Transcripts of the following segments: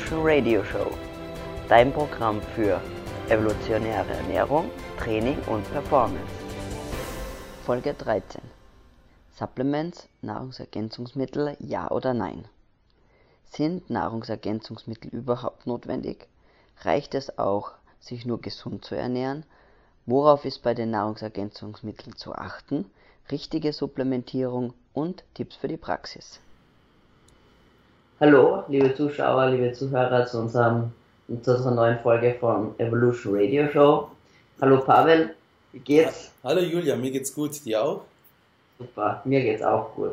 Evolution Radio Show, dein Programm für evolutionäre Ernährung, Training und Performance. Folge 13. Supplements, Nahrungsergänzungsmittel, ja oder nein? Sind Nahrungsergänzungsmittel überhaupt notwendig? Reicht es auch, sich nur gesund zu ernähren? Worauf ist bei den Nahrungsergänzungsmitteln zu achten? Richtige Supplementierung und Tipps für die Praxis. Hallo, liebe Zuschauer, liebe Zuhörer zu, unserem, zu unserer neuen Folge von Evolution Radio Show. Hallo Pavel, wie geht's? Hallo Julia, mir geht's gut, dir auch? Super, mir geht's auch gut.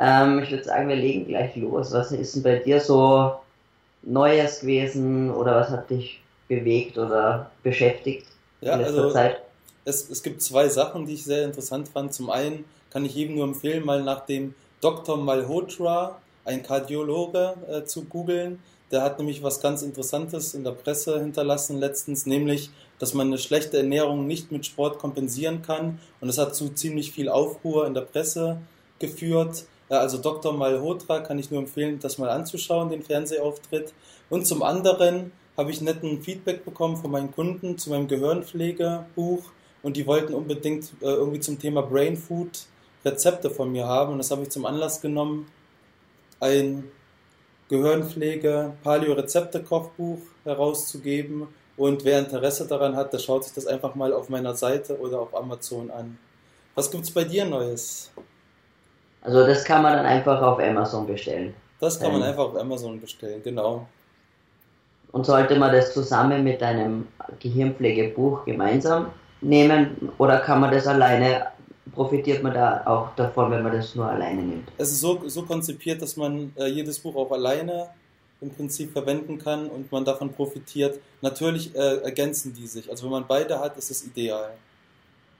Ähm, ich würde sagen, wir legen gleich los. Was ist denn bei dir so Neues gewesen oder was hat dich bewegt oder beschäftigt ja, in letzter also, Zeit? Es, es gibt zwei Sachen, die ich sehr interessant fand. Zum einen kann ich jedem nur empfehlen, mal nach dem Dr. Malhotra ein Kardiologe äh, zu googeln. Der hat nämlich was ganz Interessantes in der Presse hinterlassen letztens, nämlich, dass man eine schlechte Ernährung nicht mit Sport kompensieren kann. Und das hat zu ziemlich viel Aufruhr in der Presse geführt. Also Dr. Malhotra kann ich nur empfehlen, das mal anzuschauen, den Fernsehauftritt. Und zum anderen habe ich netten Feedback bekommen von meinen Kunden zu meinem Gehirnpflegebuch und die wollten unbedingt äh, irgendwie zum Thema Brain Food Rezepte von mir haben und das habe ich zum Anlass genommen, ein Gehirnpflege-Paleo-Rezepte-Kochbuch herauszugeben. Und wer Interesse daran hat, der schaut sich das einfach mal auf meiner Seite oder auf Amazon an. Was gibt es bei dir Neues? Also das kann man dann einfach auf Amazon bestellen. Das kann man einfach auf Amazon bestellen, genau. Und sollte man das zusammen mit einem Gehirnpflegebuch gemeinsam nehmen oder kann man das alleine profitiert man da auch davon, wenn man das nur alleine nimmt? Es ist so, so konzipiert, dass man äh, jedes Buch auch alleine im Prinzip verwenden kann und man davon profitiert. Natürlich äh, ergänzen die sich. Also wenn man beide hat, ist es ideal.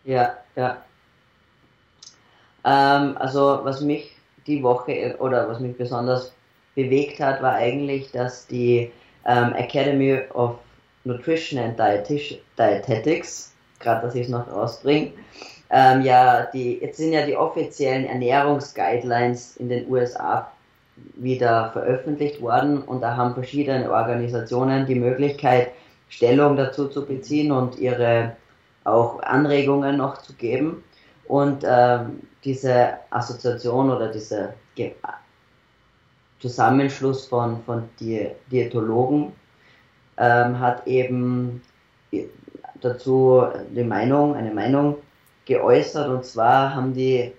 Ja, ja. Ähm, also was mich die Woche oder was mich besonders bewegt hat, war eigentlich, dass die ähm, Academy of Nutrition and Dietetics, gerade dass ich es noch rausbringe, ähm, ja, die, jetzt sind ja die offiziellen Ernährungsguidelines in den USA wieder veröffentlicht worden und da haben verschiedene Organisationen die Möglichkeit, Stellung dazu zu beziehen und ihre auch Anregungen noch zu geben. Und ähm, diese Assoziation oder dieser Zusammenschluss von, von Di Diätologen ähm, hat eben dazu die Meinung, eine Meinung geäußert und zwar haben die,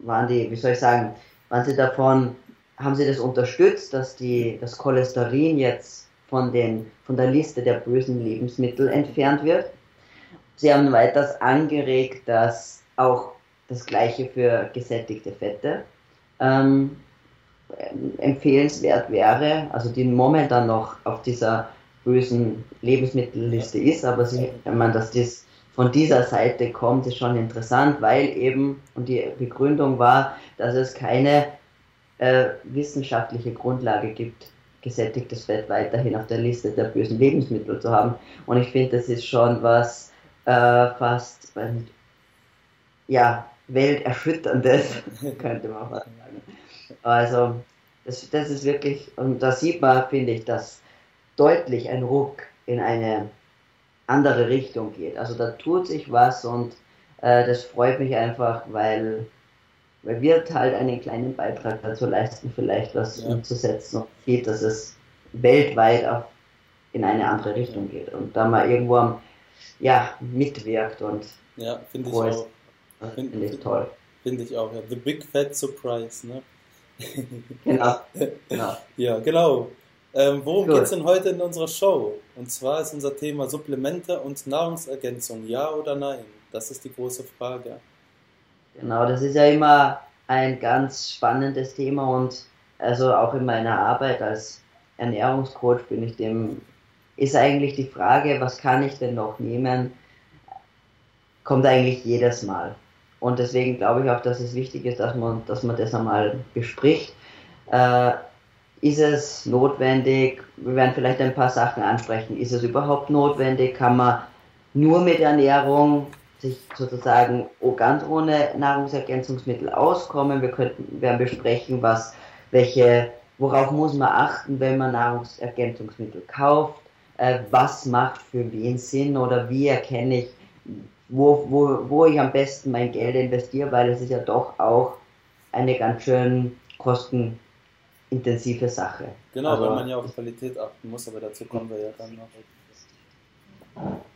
waren die, wie soll ich sagen, waren sie davon, haben sie das unterstützt, dass die, das Cholesterin jetzt von den, von der Liste der bösen Lebensmittel entfernt wird. Sie haben weiters angeregt, dass auch das Gleiche für gesättigte Fette ähm, empfehlenswert wäre, also die momentan noch auf dieser bösen Lebensmittelliste ist, aber sie, wenn man das, das von dieser Seite kommt, ist schon interessant, weil eben, und die Begründung war, dass es keine äh, wissenschaftliche Grundlage gibt, gesättigtes Fett weiterhin auf der Liste der bösen Lebensmittel zu haben. Und ich finde, das ist schon was äh, fast, nicht, ja, welterschütterndes, könnte man fast sagen. Also, das, das ist wirklich, und da sieht man, finde ich, dass deutlich ein Ruck in eine andere Richtung geht. Also da tut sich was und äh, das freut mich einfach, weil, weil wir halt einen kleinen Beitrag dazu leisten, vielleicht was ja. umzusetzen und sieht, dass es weltweit auch in eine andere Richtung geht und da man irgendwo am, ja, mitwirkt und ja, finde ich auch. Finde find ich toll. Finde ich auch, ja. The Big Fat Surprise, ne? genau. genau. Ja, genau. Ähm, worum geht es denn heute in unserer Show? Und zwar ist unser Thema Supplemente und Nahrungsergänzung, ja oder nein? Das ist die große Frage. Genau, das ist ja immer ein ganz spannendes Thema und also auch in meiner Arbeit als Ernährungscoach bin ich dem, ist eigentlich die Frage, was kann ich denn noch nehmen, kommt eigentlich jedes Mal. Und deswegen glaube ich auch, dass es wichtig ist, dass man, dass man das einmal bespricht. Äh, ist es notwendig? Wir werden vielleicht ein paar Sachen ansprechen. Ist es überhaupt notwendig? Kann man nur mit Ernährung sich sozusagen ganz ohne Nahrungsergänzungsmittel auskommen? Wir könnten, werden besprechen, was, welche worauf muss man achten, wenn man Nahrungsergänzungsmittel kauft, äh, was macht für wen Sinn oder wie erkenne ich, wo, wo, wo ich am besten mein Geld investiere, weil es ist ja doch auch eine ganz schön kostenintensive Sache. Genau, also, weil man ja auf Qualität achten muss, aber dazu kommen wir ja dann noch.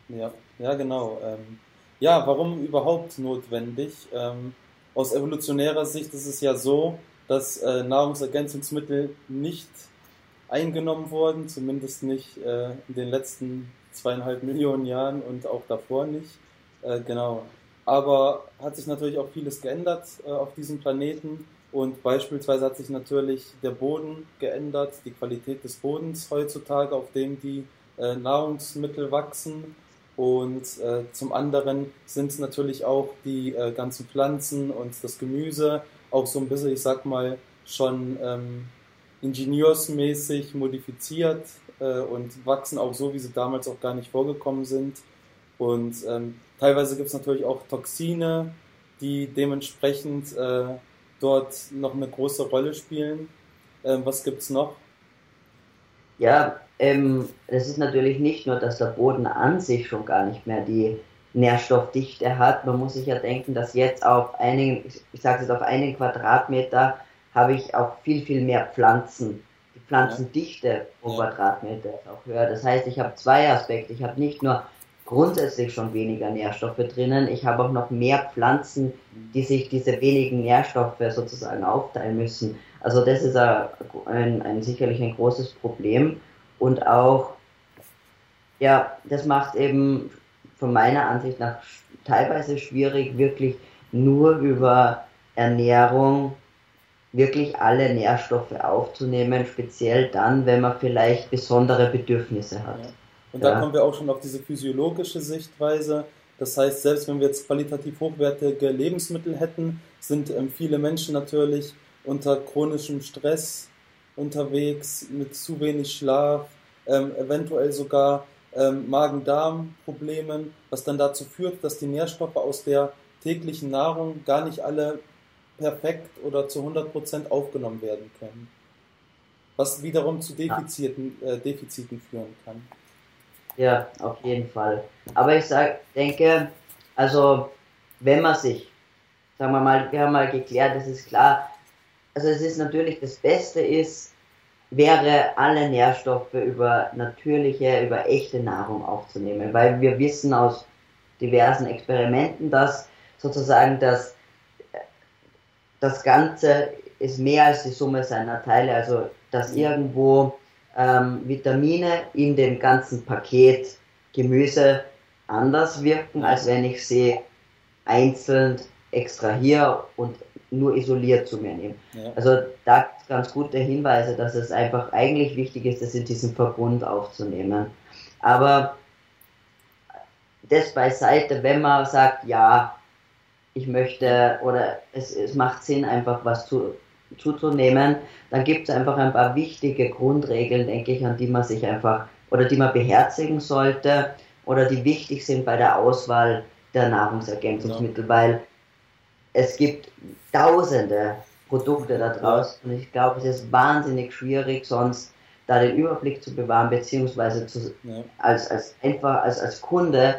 Ja, ja genau. Ähm, ja, warum überhaupt notwendig? Ähm, aus evolutionärer Sicht ist es ja so, dass äh, Nahrungsergänzungsmittel nicht eingenommen wurden, zumindest nicht äh, in den letzten zweieinhalb Millionen Jahren und auch davor nicht. Äh, genau. Aber hat sich natürlich auch vieles geändert äh, auf diesem Planeten und beispielsweise hat sich natürlich der Boden geändert, die Qualität des Bodens heutzutage, auf dem die äh, Nahrungsmittel wachsen. Und äh, zum anderen sind es natürlich auch die äh, ganzen Pflanzen und das Gemüse auch so ein bisschen, ich sag mal, schon ähm, ingenieursmäßig modifiziert äh, und wachsen auch so, wie sie damals auch gar nicht vorgekommen sind. Und ähm, teilweise gibt es natürlich auch Toxine, die dementsprechend äh, dort noch eine große Rolle spielen. Ähm, was gibt es noch? Ja, ähm, es ist natürlich nicht nur, dass der Boden an sich schon gar nicht mehr die Nährstoffdichte hat. Man muss sich ja denken, dass jetzt auf einigen, ich sage jetzt auf einen Quadratmeter habe ich auch viel, viel mehr Pflanzen. Die Pflanzendichte pro ja. Quadratmeter ist auch höher. Das heißt, ich habe zwei Aspekte. Ich habe nicht nur grundsätzlich schon weniger Nährstoffe drinnen, ich habe auch noch mehr Pflanzen, die sich diese wenigen Nährstoffe sozusagen aufteilen müssen. Also das ist ein, ein, sicherlich ein großes Problem. Und auch, ja, das macht eben von meiner Ansicht nach teilweise schwierig, wirklich nur über Ernährung wirklich alle Nährstoffe aufzunehmen, speziell dann, wenn man vielleicht besondere Bedürfnisse hat. Ja. Und ja. da kommen wir auch schon auf diese physiologische Sichtweise. Das heißt, selbst wenn wir jetzt qualitativ hochwertige Lebensmittel hätten, sind ähm, viele Menschen natürlich unter chronischem Stress unterwegs, mit zu wenig Schlaf, ähm, eventuell sogar ähm, Magen-Darm-Problemen, was dann dazu führt, dass die Nährstoffe aus der täglichen Nahrung gar nicht alle perfekt oder zu 100% aufgenommen werden können. Was wiederum zu Defiziten, äh, Defiziten führen kann. Ja, auf jeden Fall. Aber ich sag, denke, also wenn man sich, sagen wir mal, wir haben mal geklärt, das ist klar, also es ist natürlich das Beste ist, wäre alle Nährstoffe über natürliche, über echte Nahrung aufzunehmen, weil wir wissen aus diversen Experimenten, dass sozusagen das das Ganze ist mehr als die Summe seiner Teile, also dass irgendwo ähm, Vitamine in dem ganzen Paket Gemüse anders wirken, als wenn ich sie einzeln extrahiere und nur isoliert zu mir nehme. Ja. Also da ganz gute Hinweise, dass es einfach eigentlich wichtig ist, das in diesem Verbund aufzunehmen. Aber das beiseite, wenn man sagt, ja, ich möchte oder es, es macht Sinn, einfach was zu, zuzunehmen, dann gibt es einfach ein paar wichtige Grundregeln, denke ich, an die man sich einfach oder die man beherzigen sollte oder die wichtig sind bei der Auswahl der Nahrungsergänzungsmittel, ja. weil es gibt tausende Produkte da draußen und ich glaube, es ist wahnsinnig schwierig, sonst da den Überblick zu bewahren, beziehungsweise zu, ja. als, als einfach als, als Kunde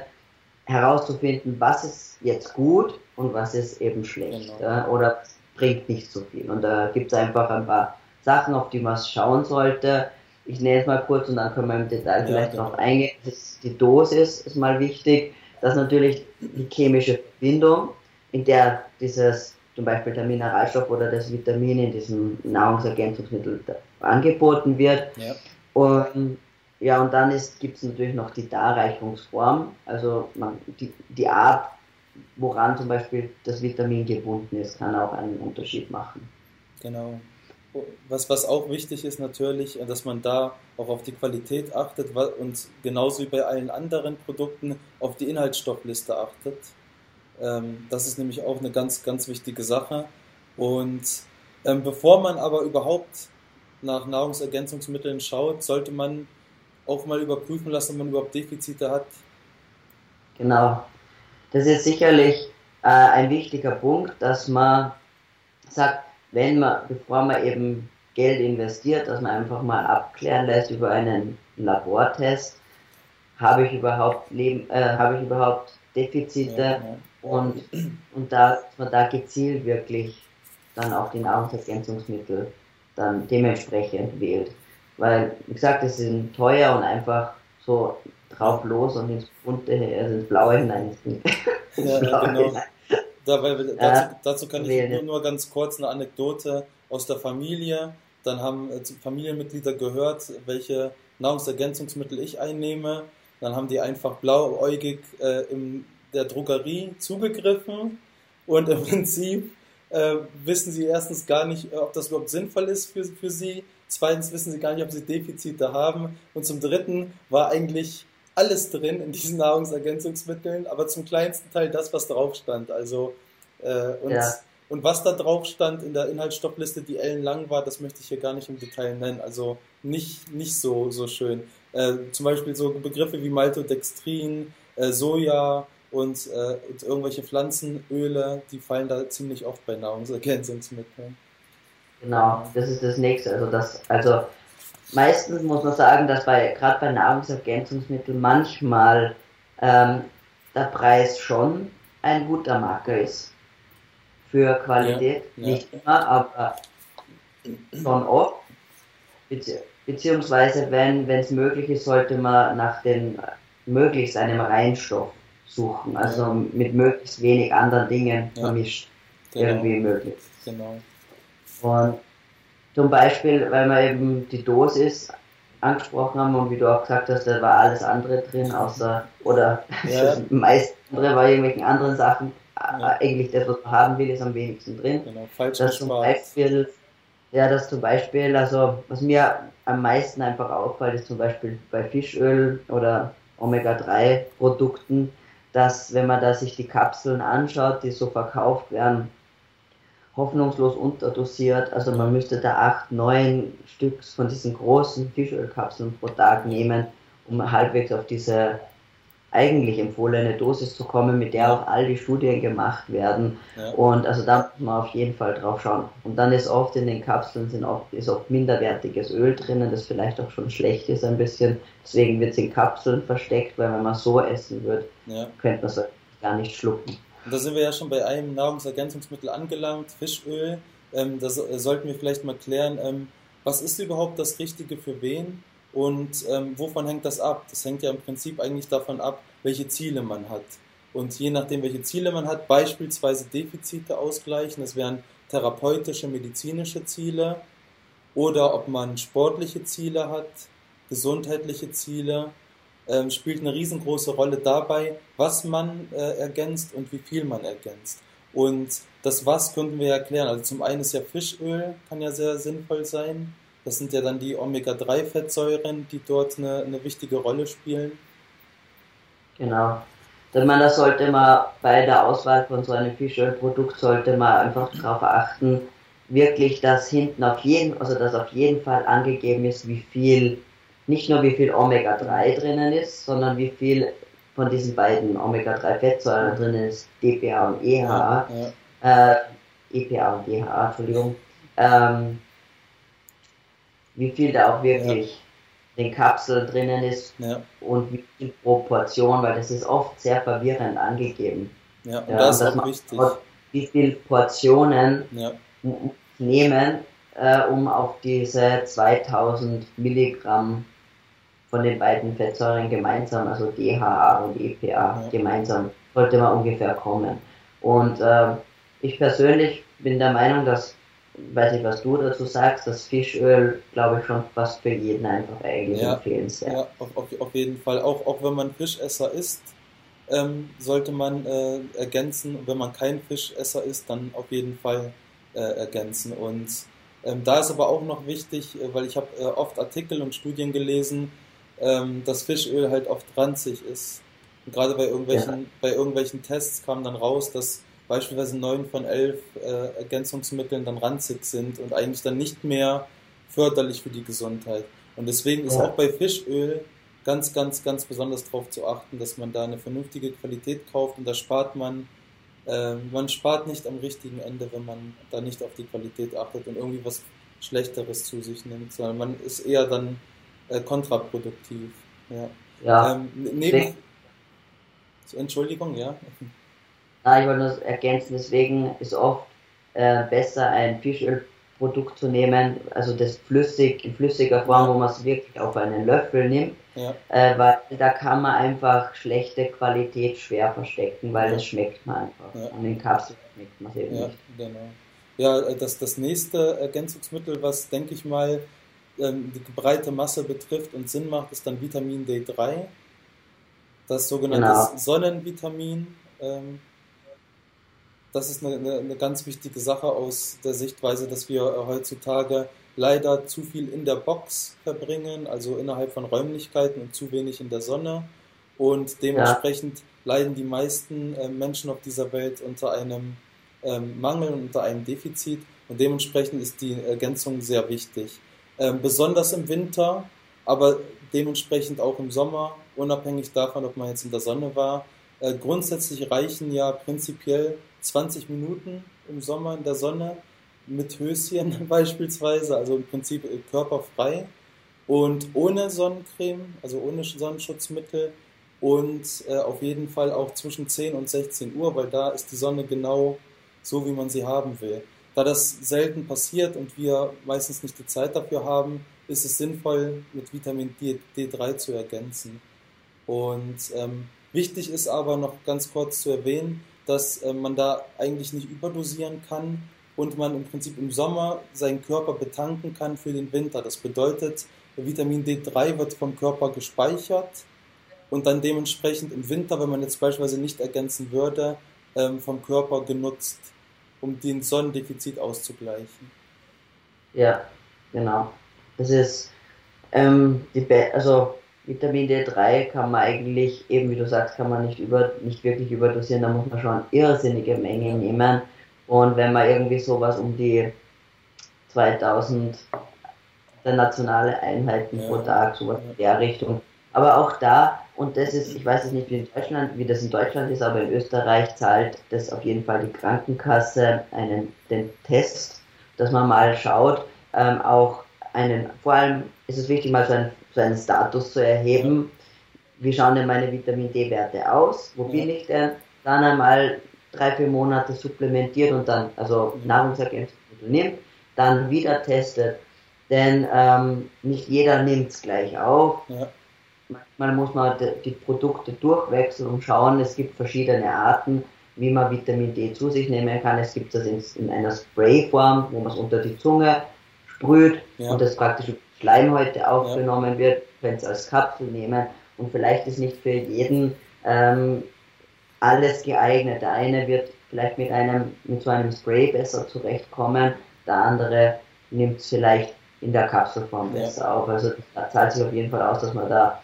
herauszufinden, was ist jetzt gut und was ist eben schlecht genau. oder bringt nicht so viel. Und da gibt es einfach ein paar Sachen, auf die man schauen sollte. Ich nenne es mal kurz und dann können wir im Detail ja, vielleicht genau. noch eingehen. Das, die Dosis ist mal wichtig. Das ist natürlich die chemische Verbindung, in der dieses zum Beispiel der Mineralstoff oder das Vitamin in diesem Nahrungsergänzungsmittel angeboten wird. Ja. Und ja, und dann gibt es natürlich noch die Darreichungsform, also man, die, die Art, woran zum Beispiel das Vitamin gebunden ist, kann auch einen Unterschied machen. Genau. Was, was auch wichtig ist natürlich, dass man da auch auf die Qualität achtet und genauso wie bei allen anderen Produkten auf die Inhaltsstoffliste achtet. Ähm, das ist nämlich auch eine ganz, ganz wichtige Sache. Und ähm, bevor man aber überhaupt nach Nahrungsergänzungsmitteln schaut, sollte man auch mal überprüfen lassen, ob man überhaupt Defizite hat. Genau. Das ist sicherlich äh, ein wichtiger Punkt, dass man sagt, wenn man, bevor man eben Geld investiert, dass man einfach mal abklären lässt über einen Labortest, habe ich überhaupt Leben, äh, habe ich überhaupt Defizite ja, ja. und und da dass man da gezielt wirklich dann auch die Nahrungsergänzungsmittel dann dementsprechend wählt, weil wie gesagt, es sind teuer und einfach so drauf los und ins bunte, also ins blaue hinein. Ja, ja, genau. Dabei, dazu, dazu kann ich nur, nur ganz kurz eine Anekdote aus der Familie. Dann haben äh, Familienmitglieder gehört, welche Nahrungsergänzungsmittel ich einnehme. Dann haben die einfach blauäugig äh, in der Drogerie zugegriffen und im Prinzip äh, wissen sie erstens gar nicht, ob das überhaupt sinnvoll ist für, für sie. Zweitens wissen sie gar nicht, ob sie Defizite haben. Und zum Dritten war eigentlich alles drin in diesen Nahrungsergänzungsmitteln, aber zum kleinsten Teil das, was drauf stand. Also äh, und, ja. und was da drauf stand in der Inhaltsstoffliste, die ellenlang war, das möchte ich hier gar nicht im Detail nennen. Also nicht, nicht so, so schön. Äh, zum Beispiel so Begriffe wie Maltodextrin, äh, Soja und, äh, und irgendwelche Pflanzenöle, die fallen da ziemlich oft bei Nahrungsergänzungsmitteln. Genau, das ist das nächste. Also das, also meistens muss man sagen, dass bei gerade bei Nahrungsergänzungsmitteln manchmal ähm, der Preis schon ein guter Marker ist für Qualität. Ja, ja. Nicht immer, aber schon oft. Bezieh beziehungsweise wenn es möglich ist, sollte man nach den möglichst einem Reinstoff suchen, also ja. mit möglichst wenig anderen Dingen vermischt. Genau. Irgendwie möglich. Genau. Und zum Beispiel, weil wir eben die Dosis angesprochen haben und wie du auch gesagt hast, da war alles andere drin, außer, oder ja. das meiste andere war irgendwelchen anderen Sachen. Ja. Eigentlich das, was man haben will, ist am wenigsten drin. Genau, falsch das zum Beispiel, Ja, das zum Beispiel, also was mir am meisten einfach auffällt, ist zum Beispiel bei Fischöl oder Omega-3-Produkten, dass wenn man da sich die Kapseln anschaut, die so verkauft werden, hoffnungslos unterdosiert. Also man müsste da acht, neun Stück von diesen großen Fischölkapseln pro Tag nehmen, um halbwegs auf diese eigentlich empfohlene Dosis zu kommen, mit der auch all die Studien gemacht werden. Ja. Und also da muss man auf jeden Fall drauf schauen. Und dann ist oft in den Kapseln sind oft, ist oft minderwertiges Öl drinnen, das vielleicht auch schon schlecht ist ein bisschen. Deswegen wird es in Kapseln versteckt, weil wenn man so essen würde, ja. könnte man es gar nicht schlucken. Und da sind wir ja schon bei einem Nahrungsergänzungsmittel angelangt, Fischöl. Ähm, das äh, sollten wir vielleicht mal klären. Ähm, was ist überhaupt das Richtige für wen und ähm, wovon hängt das ab? Das hängt ja im Prinzip eigentlich davon ab, welche Ziele man hat. Und je nachdem, welche Ziele man hat, beispielsweise Defizite ausgleichen, das wären therapeutische, medizinische Ziele, oder ob man sportliche Ziele hat, gesundheitliche Ziele ähm, spielt eine riesengroße Rolle dabei, was man äh, ergänzt und wie viel man ergänzt. Und das Was könnten wir erklären. Also zum einen ist ja Fischöl, kann ja sehr sinnvoll sein. Das sind ja dann die Omega-3-Fettsäuren, die dort eine, eine wichtige Rolle spielen. Genau. Denn man, das sollte man bei der Auswahl von so einem Fischölprodukt sollte man einfach darauf achten, wirklich, dass hinten auf jeden, also dass auf jeden Fall angegeben ist, wie viel nicht nur wie viel Omega-3 drinnen ist, sondern wie viel von diesen beiden Omega-3-Fettsäuren drinnen ist, DPA und EHA, ja, ja. Äh, EPA und DHA, Entschuldigung, ähm, wie viel da auch wirklich ja. in Kapseln drinnen ist und wie viel Proportion, weil das ist oft sehr verwirrend angegeben. Ja, und das ist auch wichtig. Wie viel Portionen nehmen, äh, um auf diese 2000 Milligramm von den beiden Fettsäuren gemeinsam, also DHA und EPA gemeinsam, sollte man ungefähr kommen. Und äh, ich persönlich bin der Meinung, dass, weiß ich, was du dazu sagst, das Fischöl, glaube ich, schon fast für jeden einfach eigentlich ja, empfehlenswert. Ja, auf, auf, auf jeden Fall. Auch, auch wenn man Fischesser ist, ähm, sollte man äh, ergänzen. Und wenn man kein Fischesser ist, dann auf jeden Fall äh, ergänzen. Und ähm, da ist aber auch noch wichtig, äh, weil ich habe äh, oft Artikel und Studien gelesen, ähm, dass Fischöl halt oft ranzig ist. Und gerade bei irgendwelchen, ja. bei irgendwelchen Tests kam dann raus, dass beispielsweise neun von elf äh, Ergänzungsmitteln dann ranzig sind und eigentlich dann nicht mehr förderlich für die Gesundheit. Und deswegen ist ja. auch bei Fischöl ganz, ganz, ganz besonders darauf zu achten, dass man da eine vernünftige Qualität kauft und da spart man, äh, man spart nicht am richtigen Ende, wenn man da nicht auf die Qualität achtet und irgendwie was Schlechteres zu sich nimmt, sondern man ist eher dann äh, kontraproduktiv. Ja. Ja. Ähm, neben, Entschuldigung, ja. Ah, ich wollte nur ergänzen, deswegen ist oft äh, besser ein Fischölprodukt zu nehmen, also das flüssig, in flüssiger Form, wo man es wirklich auf einen Löffel nimmt, Ja. äh, weil da kann man einfach schlechte Qualität schwer verstecken, weil Ja. das schmeckt man einfach. Ja. Und in Kapseln schmeckt man es eben Ja, nicht. genau. Ja, äh, das, das nächste Ergänzungsmittel, was, denke ich mal, ähm, die breite Masse betrifft und Sinn macht, ist dann Vitamin D3. Das sogenannte Genau. Sonnenvitamin. Ähm, das ist eine, eine, eine ganz wichtige Sache aus der Sichtweise, dass wir heutzutage leider zu viel in der Box verbringen, also innerhalb von Räumlichkeiten und zu wenig in der Sonne. Und dementsprechend leiden die meisten äh, Menschen auf dieser Welt unter einem ähm, Mangel und unter einem Defizit. Und dementsprechend ist die Ergänzung sehr wichtig. Ähm, besonders im Winter, aber dementsprechend auch im Sommer, unabhängig davon, ob man jetzt in der Sonne war. Äh, grundsätzlich reichen ja prinzipiell 20 Minuten im Sommer in der Sonne mit Höschen beispielsweise, also im Prinzip äh, körperfrei und ohne Sonnencreme, also ohne Sonnenschutzmittel und äh, auf jeden Fall auch zwischen 10 und 16 Uhr, weil da ist die Sonne genau so, wie man sie haben will. Da das selten passiert und wir meistens nicht die Zeit dafür haben, ist es sinnvoll, mit Vitamin D, D3 zu ergänzen. Und ähm, wichtig ist aber noch ganz kurz zu erwähnen, dass äh, man da eigentlich nicht überdosieren kann und man im Prinzip im Sommer seinen Körper betanken kann für den Winter. Das bedeutet, Vitamin D3 wird vom Körper gespeichert und dann dementsprechend im Winter, wenn man jetzt beispielsweise nicht ergänzen würde, ähm, vom Körper genutzt, um den Sonnendefizit auszugleichen. Ja, genau. Das ist, ähm, die Be also Vitamin D3 kann man eigentlich, eben wie du sagst, kann man nicht, über, nicht wirklich überdosieren, da muss man schon irrsinnige Mengen nehmen. Und wenn man irgendwie sowas um die 2000 internationale Einheiten Ja. pro Tag, sowas in der Richtung. Aber auch da, und das ist, ich weiß es nicht wie in Deutschland, wie das in Deutschland ist, aber in Österreich zahlt das auf jeden Fall die Krankenkasse einen, den Test, dass man mal schaut, ähm, auch einen, vor allem ist es wichtig, mal so einen, so einen Status zu erheben. Wie schauen denn meine Vitamin D-Werte aus? Wo bin ich denn? Dann einmal drei, vier Monate supplementiert und dann, also Nahrungsergänzungsmittel nimmt, dann wieder testet. Denn ähm, nicht jeder nimmt es gleich auf. Ja, Manchmal muss man die, Produkte durchwechseln und schauen, es gibt verschiedene Arten, wie man Vitamin D zu sich nehmen kann. Es gibt das in, in einer Sprayform, wo man es unter die Zunge sprüht Ja. und das praktisch über Schleimhäute aufgenommen wird, wenn es als Kapsel nehmen. Und vielleicht ist nicht für jeden ähm, alles geeignet. Der eine wird vielleicht mit einem, mit so einem Spray besser zurechtkommen, der andere nimmt es vielleicht in der Kapselform Ja. besser auf. Also da zahlt sich auf jeden Fall aus, dass man da,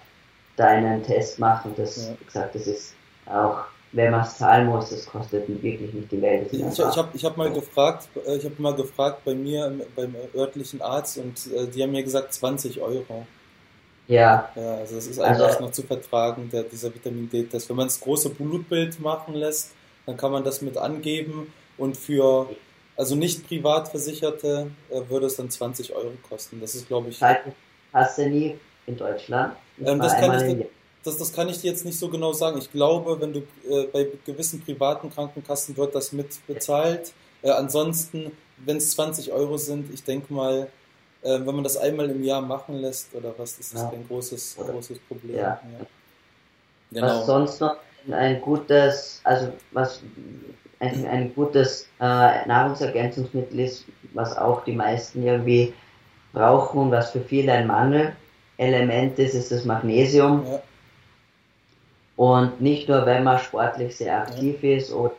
da einen Test macht und das, Ja. wie gesagt, das ist auch, wenn man es zahlen muss, das kostet wirklich nicht die Welt. Ich, ich habe ich hab mal gefragt, äh, ich habe mal gefragt bei mir im, beim örtlichen Arzt und äh, die haben mir gesagt 20 Euro. ja, Ja, also das ist Also- einfach noch zu vertragen, der, dieser Vitamin D-Test. Wenn man das große Blutbild machen lässt, dann kann man das mit angeben und für also nicht Privatversicherte äh, würde es dann 20 Euro kosten. Das ist, glaube ich, die Kasse nie in Deutschland. Nicht Ähm, das kann ich das, das kann ich dir jetzt nicht so genau sagen. Ich glaube, wenn du äh, bei gewissen privaten Krankenkassen wird das mit bezahlt. Äh, ansonsten, wenn es 20 Euro sind, ich denke mal, äh, wenn man das einmal im Jahr machen lässt oder was, ist das Ja. kein großes, Oder- großes Problem. Ja. Genau. Was sonst noch ein gutes, also was ein, ein gutes äh, Nahrungsergänzungsmittel ist, was auch die meisten irgendwie brauchen und was für viele ein Mangelelement ist, ist das Magnesium. Ja. Und nicht nur, wenn man sportlich sehr aktiv ist, oder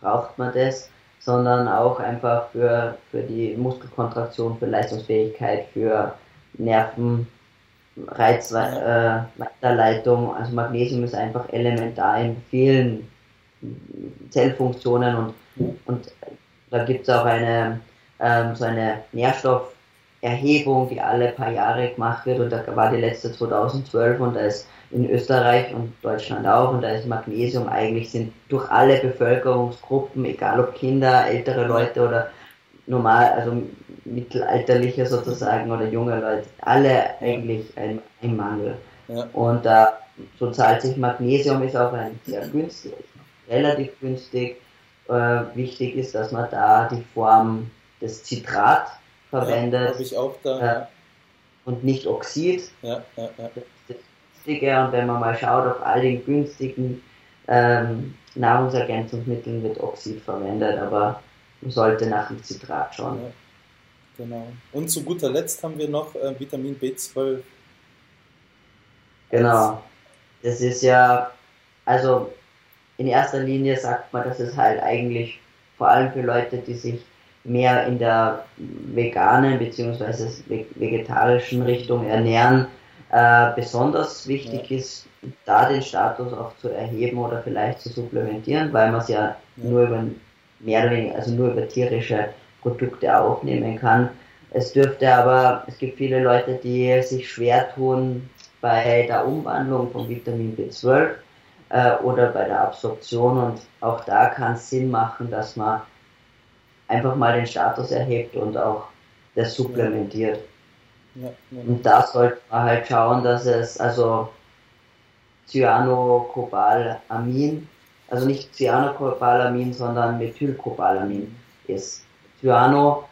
braucht man das, sondern auch einfach für, für die Muskelkontraktion, für Leistungsfähigkeit, für Nerven, Reizweiterleitung. Also Magnesium ist einfach elementar in vielen Zellfunktionen und, und da gibt es auch eine, ähm, so eine Nährstofferhebung, die alle paar Jahre gemacht wird und da war die letzte 2012 und da ist in Österreich und Deutschland auch und da ist Magnesium eigentlich sind durch alle Bevölkerungsgruppen, egal ob Kinder, ältere Leute oder normal, also Mittelalterliche sozusagen oder junge Leute, alle eigentlich ein, ein Mangel. Ja. Und äh, so zahlt sich Magnesium ist auch ein sehr günstig, relativ günstig. Äh, wichtig ist, dass man da die Form des Zitrat verwendet. Ja, ich auch da. Äh, und nicht Oxid. Ja, ja, ja. Das ist das Günstige. Und wenn man mal schaut, auf all den günstigen ähm, Nahrungsergänzungsmitteln wird Oxid verwendet, aber man sollte nach dem Zitrat schauen. Ja, genau. Und zu guter Letzt haben wir noch äh, Vitamin B12. Genau. Das ist ja, also in erster Linie sagt man, dass es halt eigentlich vor allem für Leute, die sich mehr in der veganen bzw. vegetarischen Richtung ernähren, äh, besonders wichtig ja. ist, da den Status auch zu erheben oder vielleicht zu supplementieren, weil man es ja, ja, nur über mehr oder weniger, also nur über tierische Produkte aufnehmen kann. Es dürfte aber, es gibt viele Leute, die sich schwer tun bei der Umwandlung von Vitamin B12 äh, oder bei der Absorption und auch da kann es Sinn machen, dass man einfach mal den Status erhebt und auch das supplementiert. Ja, ja. Und da sollte man halt schauen, dass es also Cyanocobalamin, also nicht Cyanocobalamin, sondern Methylcobalamin ist. Cyano,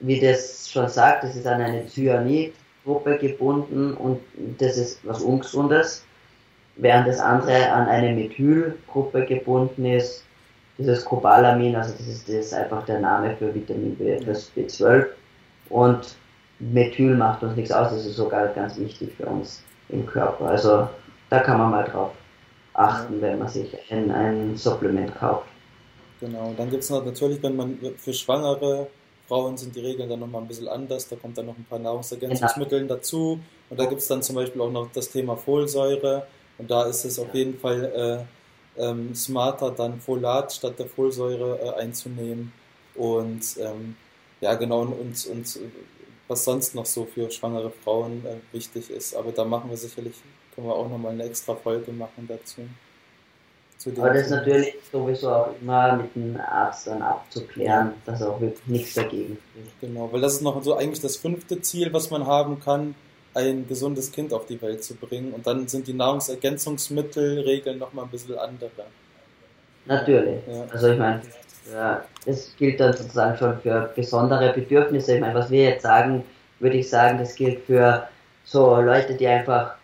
wie das schon sagt, das ist an eine Cyanid-Gruppe gebunden und das ist was Ungesundes, während das andere an eine Methylgruppe gebunden ist dieses Cobalamin, also das ist, das ist einfach der Name für Vitamin B, das B12 und Methyl macht uns nichts aus, das ist sogar ganz wichtig für uns im Körper. Also da kann man mal drauf achten, wenn man sich ein, ein Supplement kauft. Genau, dann gibt es natürlich, wenn man für schwangere Frauen sind die Regeln dann nochmal ein bisschen anders, da kommt dann noch ein paar Nahrungsergänzungsmittel genau. dazu und da gibt es dann zum Beispiel auch noch das Thema Folsäure und da ist es auf jeden Fall äh, ähm, smarter dann Folat statt der Folsäure äh, einzunehmen. Und ähm, ja, genau, und, und, was sonst noch so für schwangere Frauen äh, wichtig ist. Aber da machen wir sicherlich, können wir auch nochmal eine extra Folge machen dazu. Aber das ist natürlich sowieso auch immer mit dem Arzt dann abzuklären, dass auch wirklich nichts dagegen spricht. Genau, weil das ist noch so eigentlich das fünfte Ziel, was man haben kann, ein gesundes Kind auf die Welt zu bringen. Und dann sind die Nahrungsergänzungsmittelregeln nochmal ein bisschen andere. Natürlich. Ja. Also ich meine, ja, das gilt dann sozusagen schon für besondere Bedürfnisse. Ich meine, was wir jetzt sagen, würde ich sagen, das gilt für so Leute, die einfach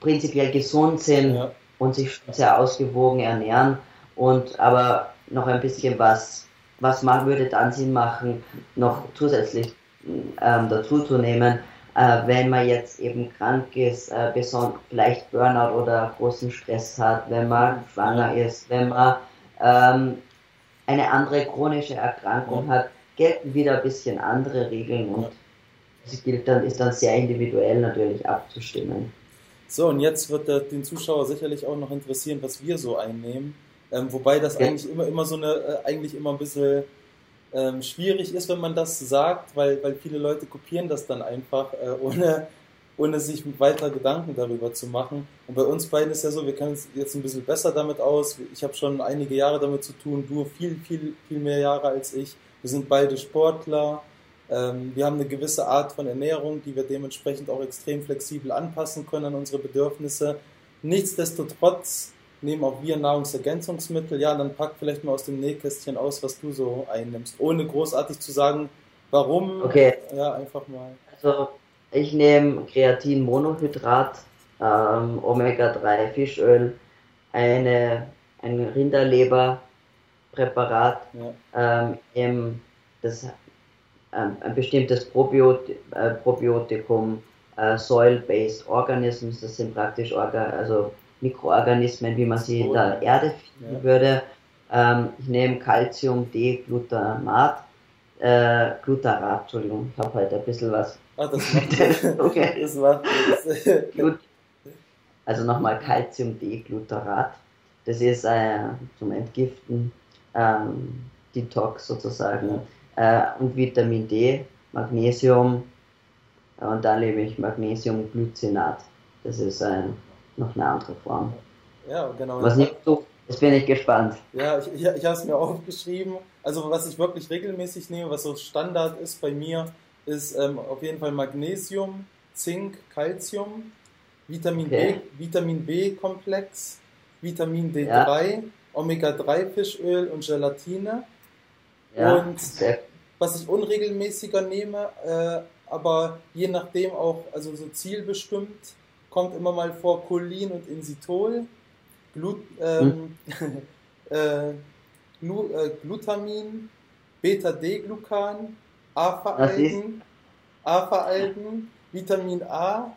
prinzipiell gesund sind ja. und sich sehr ausgewogen ernähren und aber noch ein bisschen was, was man würde dann Sinn machen, noch zusätzlich ähm, dazu zu nehmen, äh, wenn man jetzt eben krank ist, äh, vielleicht Burnout oder großen Stress hat, wenn man schwanger ist, wenn man ähm, eine andere chronische Erkrankung hat, gelten wieder ein bisschen andere Regeln und es gilt dann, ist dann sehr individuell natürlich abzustimmen. So, und jetzt wird den Zuschauer sicherlich auch noch interessieren, was wir so einnehmen. Ähm, wobei das ja. eigentlich immer, immer so eine, äh, eigentlich immer ein bisschen ähm, schwierig ist, wenn man das sagt, weil, weil viele Leute kopieren das dann einfach, äh, ohne, ohne sich weiter Gedanken darüber zu machen. Und bei uns beiden ist ja so, wir kennen uns jetzt ein bisschen besser damit aus. Ich habe schon einige Jahre damit zu tun, du viel, viel, viel mehr Jahre als ich. Wir sind beide Sportler. Ähm, wir haben eine gewisse Art von Ernährung, die wir dementsprechend auch extrem flexibel anpassen können an unsere Bedürfnisse. Nichtsdestotrotz nehmen auch wir Nahrungsergänzungsmittel. Ja, dann pack vielleicht mal aus dem Nähkästchen aus, was du so einnimmst, ohne großartig zu sagen, warum. Okay. Ja, einfach mal. Also, ich nehme Kreatinmonohydrat, ähm, Omega-3 Fischöl, eine, ein Rinderleberpräparat, ja. ähm, das, ähm, ein bestimmtes Probiot äh, Probiotikum, äh, Soil-Based Organisms, das sind praktisch Orga also Mikroorganismen, wie man sie in der Erde finden ja. würde. Ähm, ich nehme Calcium, D-Glutamat, äh, Glutarat, Entschuldigung, ich habe heute ein bisschen was. Ah, das macht okay. das macht Also nochmal Calcium, D-Glutarat. Das ist äh, zum Entgiften, ähm, Detox sozusagen. Ja. Äh, und Vitamin D, Magnesium. Und dann nehme ich Magnesiumglycinat. Das ist ein noch eine andere Form. Ja, genau. Was nicht so Jetzt bin ich gespannt. Ja, ich, ich, ich habe es mir aufgeschrieben. Also was ich wirklich regelmäßig nehme, was so Standard ist bei mir, ist ähm, auf jeden Fall Magnesium, Zink, Calcium, Vitamin okay. B, Vitamin B-Komplex, Vitamin D3, ja. Omega-3-Fischöl und Gelatine. Ja, und was ich unregelmäßiger nehme, äh, aber je nachdem auch, also so zielbestimmt, kommt immer mal vor Cholin und Insitol, Glut, ähm, hm. äh, Glu, äh, Glutamin, Beta-D-Glucan, AFA-Algen, AFA-Algen, Vitamin A,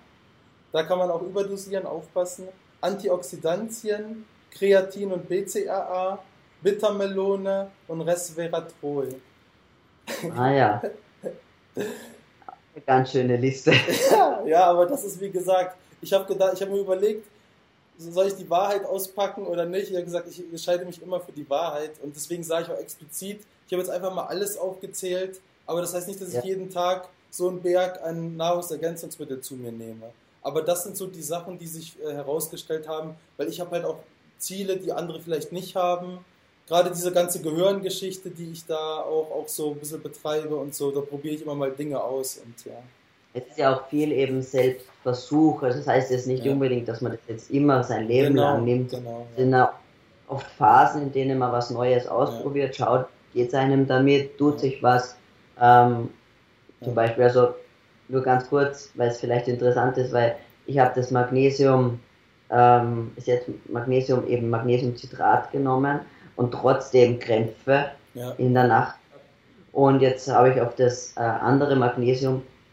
da kann man auch überdosieren, aufpassen, Antioxidantien, Kreatin und BCAA, Bittermelone und Resveratrol. Ah ja. Eine ganz schöne Liste. ja, ja, aber das ist wie gesagt, ich habe gedacht, ich habe mir überlegt, soll ich die Wahrheit auspacken oder nicht? Ich habe gesagt, ich entscheide mich immer für die Wahrheit und deswegen sage ich auch explizit, ich habe jetzt einfach mal alles aufgezählt, aber das heißt nicht, dass ich ja. jeden Tag so einen Berg an Nahrungsergänzungsmitteln zu mir nehme. Aber das sind so die Sachen, die sich äh, herausgestellt haben, weil ich habe halt auch Ziele, die andere vielleicht nicht haben. Gerade diese ganze Gehirngeschichte, die ich da auch, auch so ein bisschen betreibe und so, da probiere ich immer mal Dinge aus und ja. Es ist ja auch viel eben Selbstversuch. Also das heißt jetzt nicht ja. unbedingt, dass man das jetzt immer sein Leben genau, lang nimmt. Genau, es sind auch oft Phasen, in denen man was Neues ausprobiert, ja. schaut, geht es einem damit, tut sich was. Ähm, zum Beispiel, also nur ganz kurz, weil es vielleicht interessant ist, weil ich habe das Magnesium, ähm, ist jetzt Magnesium eben Magnesiumcitrat genommen und trotzdem Krämpfe ja. in der Nacht. Und jetzt habe ich auf das äh, andere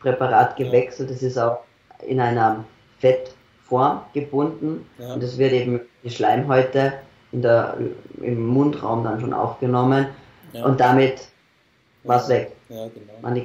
Magnesiumpräparat gewechselt. Das ist auch in einer Fettform gebunden ja. und es wird eben die Schleimhäute in der, im Mundraum dann schon aufgenommen ja. und damit war es weg. Ja, genau. Man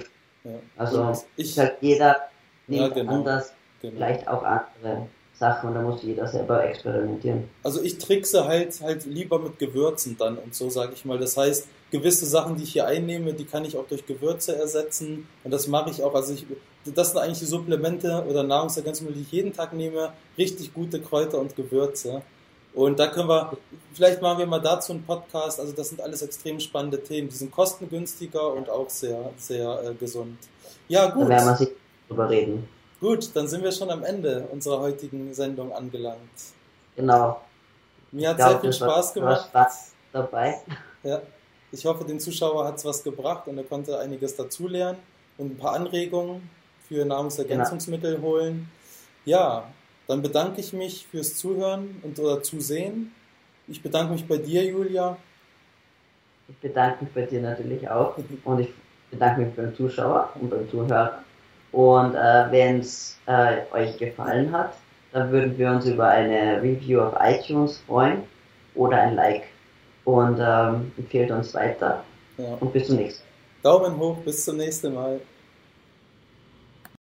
also ich, halt jeder nimmt genau, anders, genau. vielleicht auch andere Sachen und da muss jeder selber experimentieren. Also ich trickse halt halt lieber mit Gewürzen dann und so sage ich mal. Das heißt, gewisse Sachen, die ich hier einnehme, die kann ich auch durch Gewürze ersetzen und das mache ich auch. Also ich, das sind eigentlich die Supplemente oder Nahrungsergänzungen, die ich jeden Tag nehme, richtig gute Kräuter und Gewürze. Und da können wir, vielleicht machen wir mal dazu einen Podcast. Also das sind alles extrem spannende Themen. Die sind kostengünstiger und auch sehr, sehr äh, gesund. Ja, gut. Da werden wir sich drüber reden. Gut, dann sind wir schon am Ende unserer heutigen Sendung angelangt. Genau. Mir hat sehr viel Spaß gemacht. Spaß dabei. Ja. Ich hoffe, den Zuschauer hat es was gebracht und er konnte einiges dazulernen und ein paar Anregungen für Nahrungsergänzungsmittel genau. holen. Ja, dann bedanke ich mich fürs Zuhören und oder Zusehen. Ich bedanke mich bei dir, Julia. Ich bedanke mich bei dir natürlich auch. Und ich bedanke mich beim Zuschauer und beim Zuhörer. Und äh, wenn es äh, euch gefallen hat, dann würden wir uns über eine Review auf iTunes freuen oder ein Like. Und ähm, empfehlt uns weiter. Ja. Und bis zum nächsten Mal. Daumen hoch, bis zum nächsten Mal.